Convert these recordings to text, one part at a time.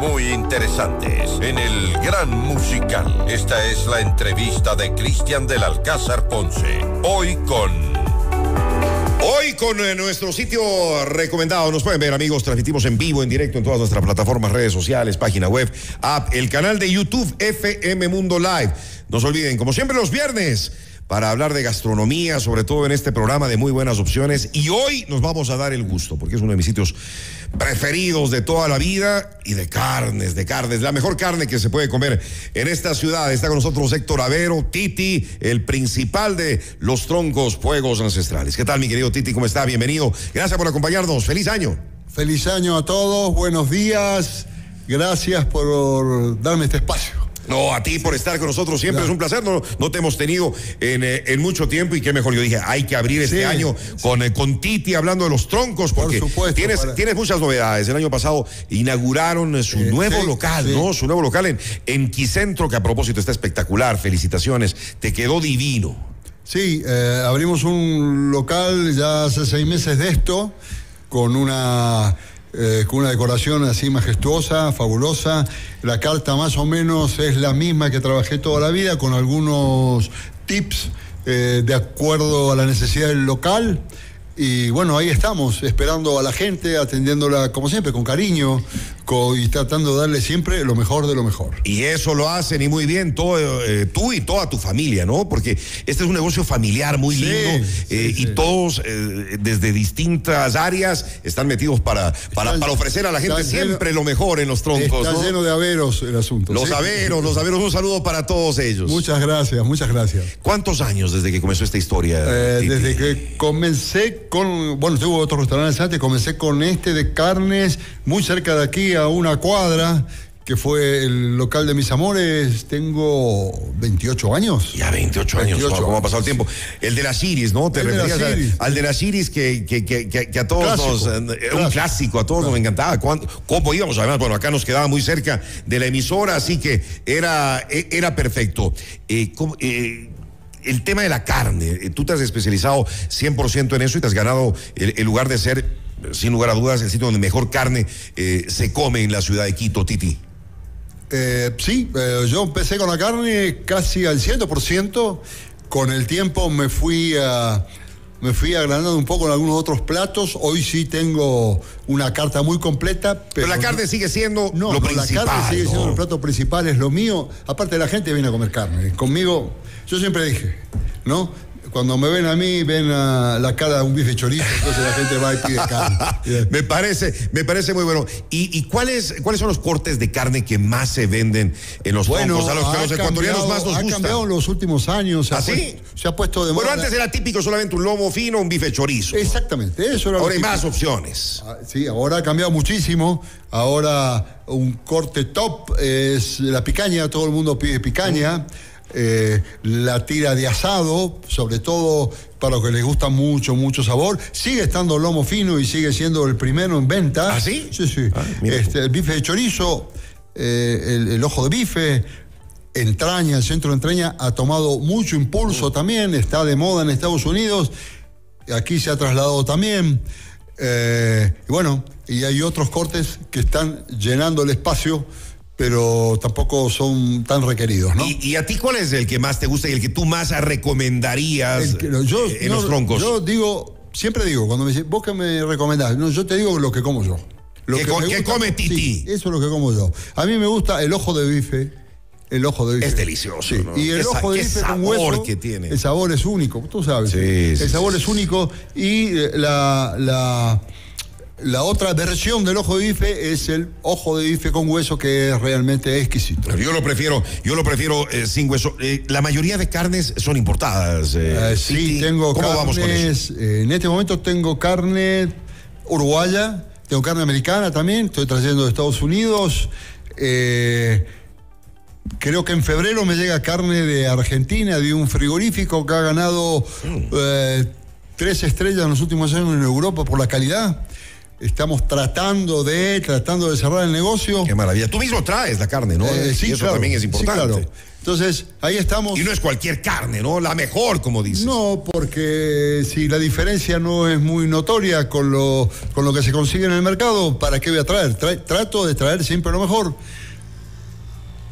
muy interesantes en el Gran Musical. Esta es la entrevista de Cristian del Alcázar Ponce. Hoy con... Hoy con eh, nuestro sitio recomendado, nos pueden ver amigos, transmitimos en vivo, en directo en todas nuestras plataformas, redes sociales, página web, app, el canal de YouTube FM Mundo Live. No se olviden, como siempre los viernes, para hablar de gastronomía, sobre todo en este programa de muy buenas opciones. Y hoy nos vamos a dar el gusto, porque es uno de mis sitios preferidos de toda la vida y de carnes, de carnes, la mejor carne que se puede comer en esta ciudad. Está con nosotros Héctor Avero, Titi, el principal de los troncos fuegos ancestrales. ¿Qué tal, mi querido Titi? ¿Cómo está? Bienvenido. Gracias por acompañarnos. Feliz año. Feliz año a todos, buenos días. Gracias por darme este espacio. No, a ti por estar con nosotros siempre es un placer. No, no te hemos tenido en, eh, en, mucho tiempo y qué mejor. Yo dije, hay que abrir este año con, eh, con Titi hablando de los troncos porque por supuesto, tienes, tienes muchas novedades. El año pasado inauguraron su eh, nuevo local, ¿no? Su nuevo local en, en Quicentro, que a propósito está espectacular. Felicitaciones. Te quedó divino. Sí, abrimos un local ya hace seis meses de esto con una eh, con una decoración así majestuosa, fabulosa. La carta más o menos es la misma que trabajé toda la vida, con algunos tips eh, de acuerdo a la necesidad del local. Y bueno, ahí estamos, esperando a la gente, atendiéndola como siempre, con cariño, y tratando de darle siempre lo mejor de lo mejor. Y eso lo hacen y muy bien todo, eh, tú y toda tu familia, ¿no? Porque este es un negocio familiar muy lindo eh, y todos eh, desde distintas áreas están metidos para, para, para ofrecer a la gente siempre lo mejor en los troncos. Está lleno de averos el asunto. Los averos, los averos, un saludo para todos ellos. Muchas gracias, muchas gracias. ¿Cuántos años desde que comenzó esta historia? desde que comencé con, bueno, tuve otros restaurantes antes, comencé con este de carnes muy cerca de aquí a una cuadra, que fue el local de mis amores, tengo 28 años. Ya 28 años, ¿cómo ha pasado el tiempo? El de las Iris, ¿no? Te referías al, de las Iris que, que, a todos nos... Eh, un clásico, a todos nos encantaba. ¿Cómo íbamos? Además, bueno, acá nos quedaba muy cerca de la emisora, así que era, e, era perfecto. Eh, eh, el tema de la carne, tú te has especializado 100% en eso y te has ganado el lugar de ser sin lugar a dudas, el sitio donde mejor carne eh, se come en la ciudad de Quito, Titi. Eh, sí, eh, yo empecé con la carne casi al 100%. Con el tiempo me fui a, me fui agrandando un poco en algunos otros platos. Hoy sí tengo una carta muy completa. Pero, la carne sigue siendo no, lo principal. La carne sigue siendo el plato principal, es lo mío. Aparte, la gente viene a comer carne. Conmigo, yo siempre dije, ¿no? Cuando me ven a mí, ven a la cara de un bife chorizo, entonces la gente va y pide carne. me, parece, me parece muy bueno. ¿Y, cuáles, cuáles son los cortes de carne que más se venden en los bueno, a los que los ecuatorianos más nos Ha cambiado en los últimos años. ¿Ah, sí? se ha puesto de moda. Bueno, antes era típico solamente un lomo fino, un bife chorizo. Exactamente, eso era Ahora hay más opciones. Ah, sí, ahora ha cambiado muchísimo. Ahora un corte top es la picaña, todo el mundo pide picaña. Eh, la tira de asado, sobre todo para los que les gusta mucho, mucho sabor. Sigue estando lomo fino y sigue siendo el primero en venta. ¿Ah, sí? Sí, sí. Ah, este, el bife de chorizo, eh, el, ojo de bife, entraña, el centro de entraña ha tomado mucho impulso también, está de moda en Estados Unidos, aquí se ha trasladado también. Eh, y bueno, y hay otros cortes que están llenando el espacio pero tampoco son tan requeridos, ¿no? ¿Y, a ti cuál es el que más te gusta y el que tú más recomendarías yo, en los troncos? Yo digo, siempre digo, cuando me dicen, vos que me recomendás, no, yo te digo lo que como yo. Lo ¿Qué, que come Titi? eso es lo que como yo. A mí me gusta el ojo de bife. El ojo de bife. Es delicioso. Y el ojo de bife con hueso. que tiene. El sabor es único, tú sabes. el sabor es único y eh, la, la la otra versión del ojo de bife es el ojo de bife con hueso que es realmente exquisito. Yo lo prefiero, yo lo prefiero eh, sin hueso. Eh, la mayoría de carnes son importadas. Eh, sí, tengo ¿Cómo vamos con eso? en este momento tengo carne uruguaya, tengo carne americana también, estoy trayendo de Estados Unidos. Creo que en febrero me llega carne de Argentina, de un frigorífico que ha ganado mm. tres estrellas en los últimos años en Europa por la calidad. Estamos tratando de, tratando de cerrar el negocio. Qué maravilla. Tú mismo traes la carne, ¿no? Eh, sí, y eso claro, también es sí, importante. claro. Entonces, ahí estamos. Y no es cualquier carne, ¿no? La mejor, como dices. No, porque si la diferencia no es muy notoria con lo, con lo que se consigue en el mercado, ¿para qué voy a traer? Tra- trato de traer siempre lo mejor.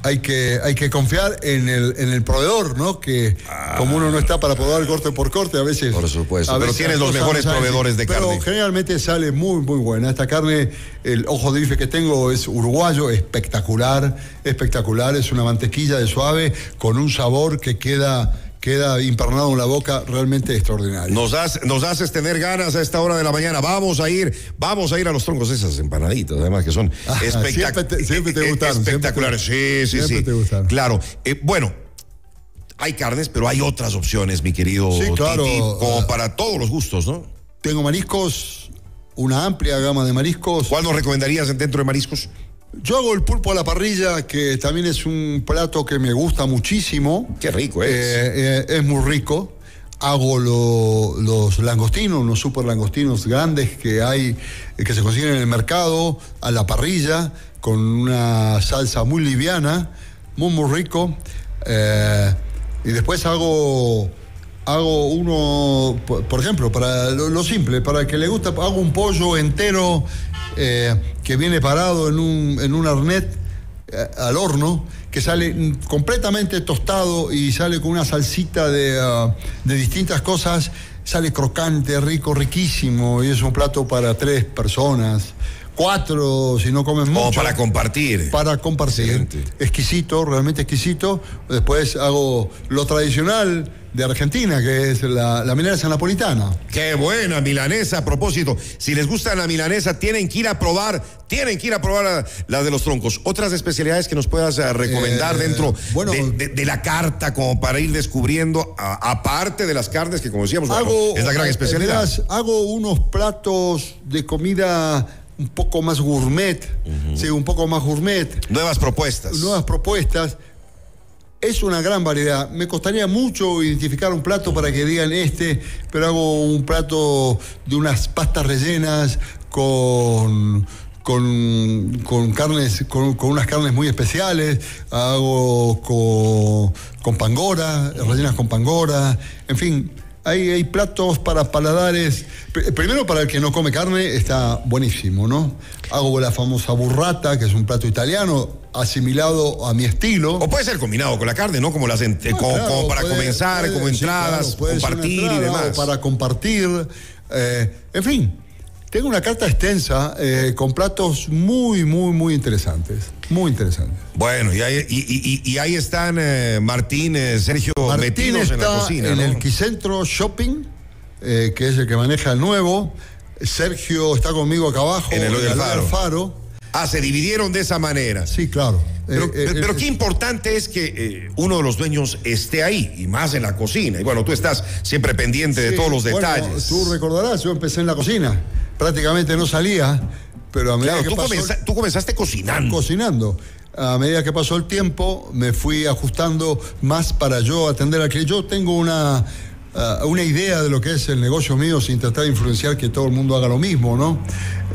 Hay que, hay que confiar en el, en el proveedor, ¿no? Que como uno no está para probar corte por corte, a veces. Por supuesto, a pero tienes los mejores proveedores de carne. Pero generalmente sale muy, muy buena. Esta carne, el ojo de bife que tengo es uruguayo, espectacular, espectacular. Es una mantequilla de suave con un sabor que queda, queda impregnado en la boca realmente extraordinario. Nos, das- nos haces tener ganas a esta hora de la mañana. Vamos a ir, vamos a ir a los troncos, esas empanaditas, además que son Ah, espectac- siempre te- siempre te eh, gustaron, siempre espectaculares. te- sí, sí, siempre sí. te gustaron. Claro. Eh, bueno, hay carnes, pero hay otras opciones, mi querido Sí, claro. Titi, como Ah. para todos los gustos, ¿no? Tengo mariscos, una amplia gama de mariscos. ¿Cuál nos recomendarías dentro de mariscos? Yo hago el pulpo a la parrilla, que también es un plato que me gusta muchísimo. Qué rico es. Eh, eh, es muy rico. Hago lo- los langostinos, unos super langostinos grandes que hay, eh, que se consiguen en el mercado, a la parrilla, con una salsa muy liviana, muy, muy rico. Eh, y después hago, hago uno, por, ejemplo, para lo, simple, para el que le gusta, hago un pollo entero eh, que viene parado en un, en un arnet eh, al horno, que sale completamente tostado y sale con una salsita de, ah, de distintas cosas, sale crocante, rico, riquísimo, y es un plato para tres personas, cuatro si no comen mucho. Como para compartir. Para compartir. Excelente. Exquisito, realmente exquisito. Después hago lo tradicional de Argentina, que es la, la milanesa napolitana. Qué buena milanesa. A propósito, si les gusta la milanesa, tienen que ir a probar, tienen que ir a probar la, la de los troncos. Otras especialidades que nos puedas eh, recomendar Eh, dentro bueno, de, de- de la carta, como para ir descubriendo, aparte de las carnes que, como decíamos, Hago, es la gran eh, especialidad. verás, hago unos platos de comida un poco más gourmet, sí, un poco más gourmet, Nuevas propuestas. nuevas propuestas. Es una gran variedad. Me costaría mucho identificar un plato para que digan este, pero hago un plato de unas pastas rellenas con, con, con carnes, con, con unas carnes muy especiales. Hago con, con pangora, rellenas con pangora. En fin, hay, hay platos para paladares. Pr- Primero, para el que no come carne, está buenísimo, ¿no? Hago la famosa burrata, que es un plato italiano, asimilado a mi estilo. O puede ser combinado con la carne, ¿no? Como, las eh, como, Claro, como para puede- comenzar, puede- como sí, entradas, claro, una compartir y demás. o Para compartir. eh, en fin, tengo una carta extensa eh, con platos muy, muy, muy interesantes. Muy interesantes. Bueno, y ahí, y, y- y- y ahí están eh, Martín, eh, Sergio Martín metidos está en la cocina. en ¿no? el Quicentro Shopping, eh, que es el que maneja el nuevo. Sergio está conmigo acá abajo. En el del Galería Faro. Ah, se dividieron de esa manera. Sí, claro. Pero, Eh, pero- qué importante es que uno de los dueños esté ahí, y más en la cocina. Y bueno, tú estás siempre pendiente de todos los bueno, detalles. tú recordarás, yo empecé en la cocina. Prácticamente no salía, pero a medida Claro, que tú, pasó tú comenzaste cocinando. cocinando. A medida que pasó el tiempo, me fui ajustando más para yo atender al cliente. Yo tengo una, ah, una idea de lo que es el negocio mío sin tratar de influenciar que todo el mundo haga lo mismo, ¿no?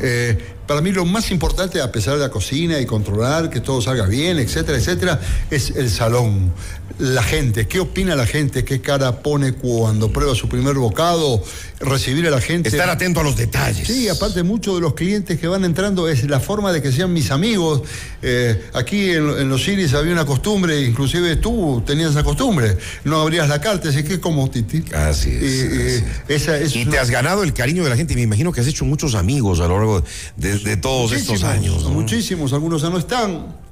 Eh, para mí lo más importante, a pesar de la cocina y controlar que todo salga bien, etcétera, etcétera, es el salón. La gente, ¿qué opina la gente? ¿Qué cara pone cuando prueba su primer bocado? Recibir a la gente. Estar atento a los detalles. Sí, aparte muchos de los clientes que van entrando es la forma de que sean mis amigos. Eh, aquí en, en los Iris había una costumbre, inclusive tú tenías esa costumbre, no abrías la carta, así que como Titi. Así es, así esa es Y una- te has ganado el cariño de la gente. y Me imagino que has hecho muchos amigos a lo largo de, de todos estos años. ¿no? Muchísimos, algunos ya no están.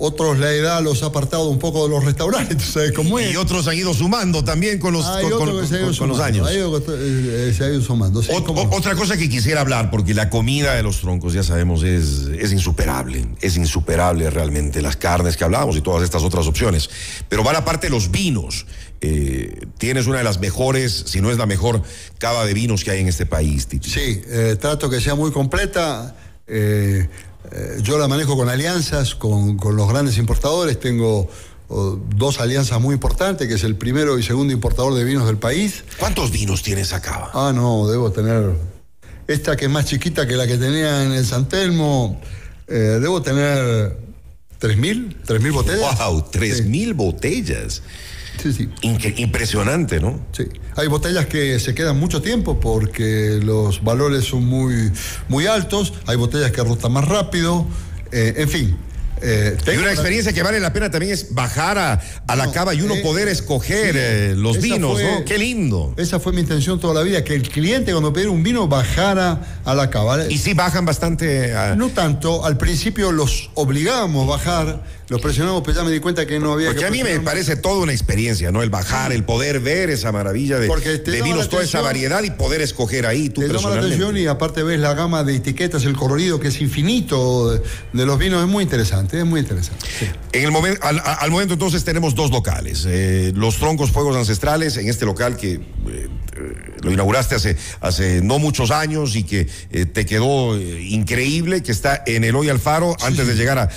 Otros la edad los ha apartado un poco de los restaurantes, ¿sabes cómo es? Y otros han ido sumando también con los, Hay con, con- con- con los años. hay otro que, eh, se ha ido sumando. sí, Ot- otra cosa que quisiera hablar, porque la comida de los troncos, ya sabemos, es, es insuperable. Es insuperable realmente. Las carnes que hablábamos y todas estas otras opciones. Pero va la parte de los vinos. Eh, tienes una de las mejores, si no es la mejor, cava de vinos que hay en este país, Titi. Sí, eh, trato que sea muy completa. eh, eh, yo la manejo con alianzas, con, con los grandes importadores. Tengo oh, dos alianzas muy importantes, que es el primero y segundo importador de vinos del país. ¿Cuántos vinos tienes acá? Ah, no, debo tener esta que es más chiquita que la que tenía en el San Telmo, eh, debo tener 3.000, 3.000 botellas. ¡Wow! ¡3.000 botellas! Sí, sí. impresionante, ¿no? Sí. Hay botellas que se quedan mucho tiempo porque los valores son muy, muy altos. Hay botellas que rotan más rápido. Eh, en fin, eh, y una experiencia que vale la pena también es bajar a, la cava y uno eh, poder escoger eh, los vinos, ¿no? Qué lindo. Esa fue mi intención toda la vida, que el cliente cuando pidiera un vino bajara a la cava. Y sí bajan bastante. No tanto, al principio los obligábamos a bajar, los presionamos, pero ya me di cuenta que no había Porque a mí me parece toda una experiencia, ¿no? El bajar, el poder ver esa maravilla de, de vinos, toda esa variedad y poder escoger ahí tú te llama la atención y aparte ves la gama de etiquetas, el colorido que es infinito de los vinos, es muy interesante es muy interesante. En el momento, al, momento entonces tenemos dos locales, eh, los troncos fuegos ancestrales, en este local que eh, eh, lo inauguraste hace, hace no muchos años y que te quedó increíble, que está en el Hoy Alfaro antes de llegar a,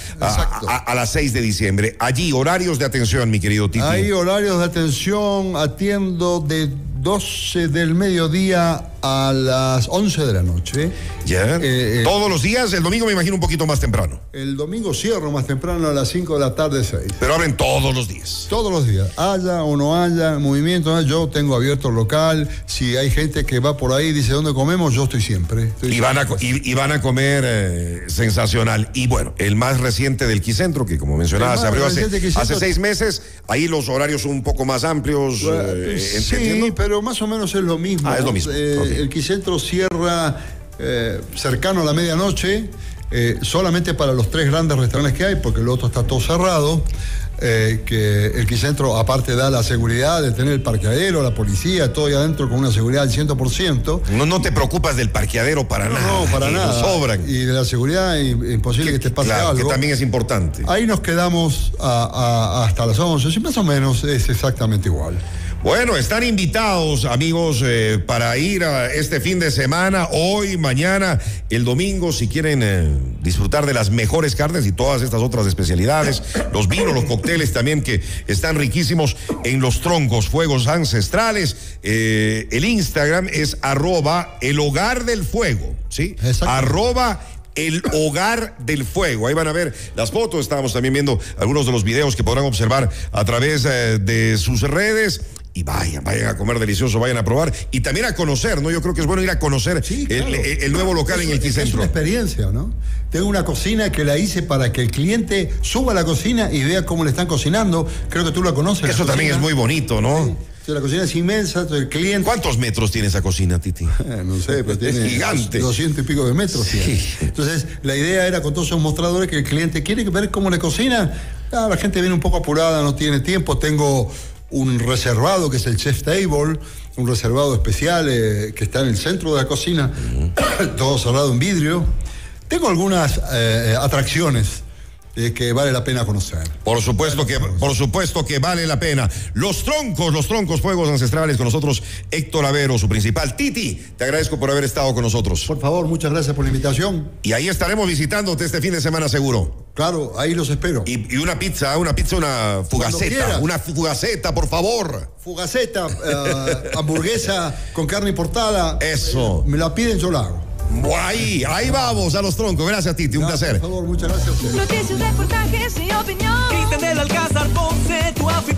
a, las 6 de diciembre. Allí, horarios de atención, mi querido Tito. Hay horarios de atención, atiendo de 12 del mediodía a las 11 de la noche. ¿Ya? Eh, eh, ¿Todos los días? El domingo me imagino un poquito más temprano. El domingo cierro más temprano a las 5 de la tarde, 6. Pero abren todos los días. Todos los días. Haya o no haya movimiento, yo tengo abierto el local. Si hay gente que va por ahí y dice dónde comemos, yo estoy siempre. y, van a, y, van a comer eh, sensacional. Y bueno, el más reciente del Quicentro, que como mencionaba, se abrió hace, hace, seis meses. Ahí los horarios son un poco más amplios. sí, pero más o menos es lo mismo. Ah, es lo mismo el Quicentro cierra eh, cercano a la medianoche, eh, solamente para los tres grandes restaurantes que hay, porque el otro está todo cerrado. Eh, que el Quicentro aparte da la seguridad de tener el parqueadero, la policía, todo ahí adentro con una seguridad del 100%. No, no te preocupas del parqueadero para nada. No, para nada. Sobran. Y de la seguridad, imposible que, te pase algo. que también es importante. Ahí nos quedamos hasta las 11, más o menos es exactamente igual. Bueno, están invitados, amigos, eh, para ir a este fin de semana, hoy, mañana, el domingo, si quieren eh, disfrutar de las mejores carnes y todas estas otras especialidades, los vinos, los cócteles también que están riquísimos en los troncos, fuegos ancestrales. Eh, el Instagram es arroba el hogar del fuego, ¿sí? Arroba el hogar del fuego. Ahí van a ver las fotos. Estábamos también viendo algunos de los videos que podrán observar a través de sus redes y vayan, vayan a comer delicioso, vayan a probar y también a conocer, ¿no? Yo creo que es bueno ir a conocer el, nuevo local en el Quicentro. Es una experiencia, ¿no? Tengo una cocina que la hice para que el cliente suba a la cocina y vea cómo le están cocinando. Creo que tú la conoces. Eso también es muy bonito, ¿no? La cocina es inmensa, el cliente. ¿Cuántos metros tiene esa cocina, Titi? Eh, no sé, pero tiene. gigante. 200 y pico de metros. Entonces, la idea era con todos esos mostradores que el cliente quiere ver cómo le cocina. Ah, la gente viene un poco apurada, no tiene tiempo. Tengo un reservado que es el chef table, un reservado especial eh, que está en el centro de la cocina, todo cerrado en vidrio. Tengo algunas eh, atracciones eh, que vale la pena conocer. Por supuesto que, por supuesto que vale la pena. Los troncos, los troncos fuegos ancestrales con nosotros, Héctor Avero, su principal. Titi, te agradezco por haber estado con nosotros. Por favor, muchas gracias por la invitación. Y ahí estaremos visitándote este fin de semana seguro. Claro, ahí los espero. Y, una pizza, una pizza, una fugaceta. Una fugaceta, por favor. Fugaceta, eh, hamburguesa con carne importada. Eso. me la piden, yo la hago. Ahí, ahí vamos, a los troncos. Gracias, Titi, un gracias, placer. Por favor, muchas gracias. Noticias, reportajes y opinión. Cristian del Alcázar, Ponce, tu